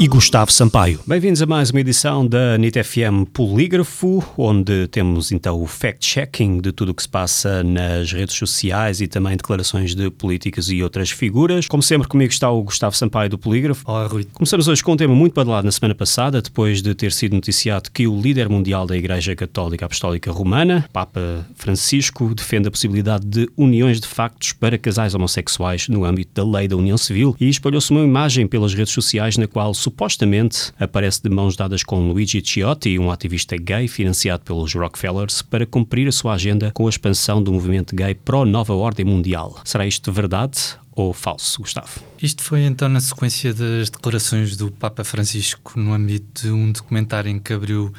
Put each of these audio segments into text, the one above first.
e Gustavo Sampaio. Bem-vindos a mais uma edição da NIT FM Polígrafo, onde temos então o fact-checking de tudo o que se passa nas redes sociais e também declarações de políticas e outras figuras. Como sempre, comigo está o Gustavo Sampaio do Polígrafo. Olá, Rui. Começamos hoje com um tema muito badalado na semana passada, depois de ter sido noticiado que o líder mundial da Igreja Católica Apostólica Romana, Papa Francisco, defende a possibilidade de uniões de factos para casais homossexuais no âmbito da lei da União Civil e espalhou-se uma imagem pelas redes sociais na qual supostamente aparece de mãos dadas com Luigi Ciotti, um ativista gay financiado pelos Rockefellers, para cumprir a sua agenda com a expansão do movimento gay pró-nova ordem mundial. Será isto verdade ou falso, Gustavo? Isto foi então na sequência das declarações do Papa Francisco no âmbito de um documentário em que abriu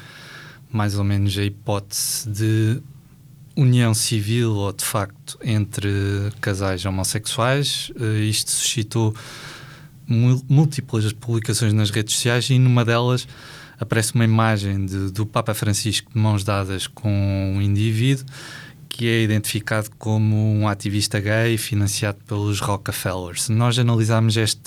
mais ou menos a hipótese de união civil ou de facto entre casais homossexuais. Uh, isto suscitou múltiplas publicações nas redes sociais e numa delas aparece uma imagem de, do Papa Francisco de mãos dadas com um indivíduo que é identificado como um ativista gay financiado pelos Rockefellers. Nós analisámos esta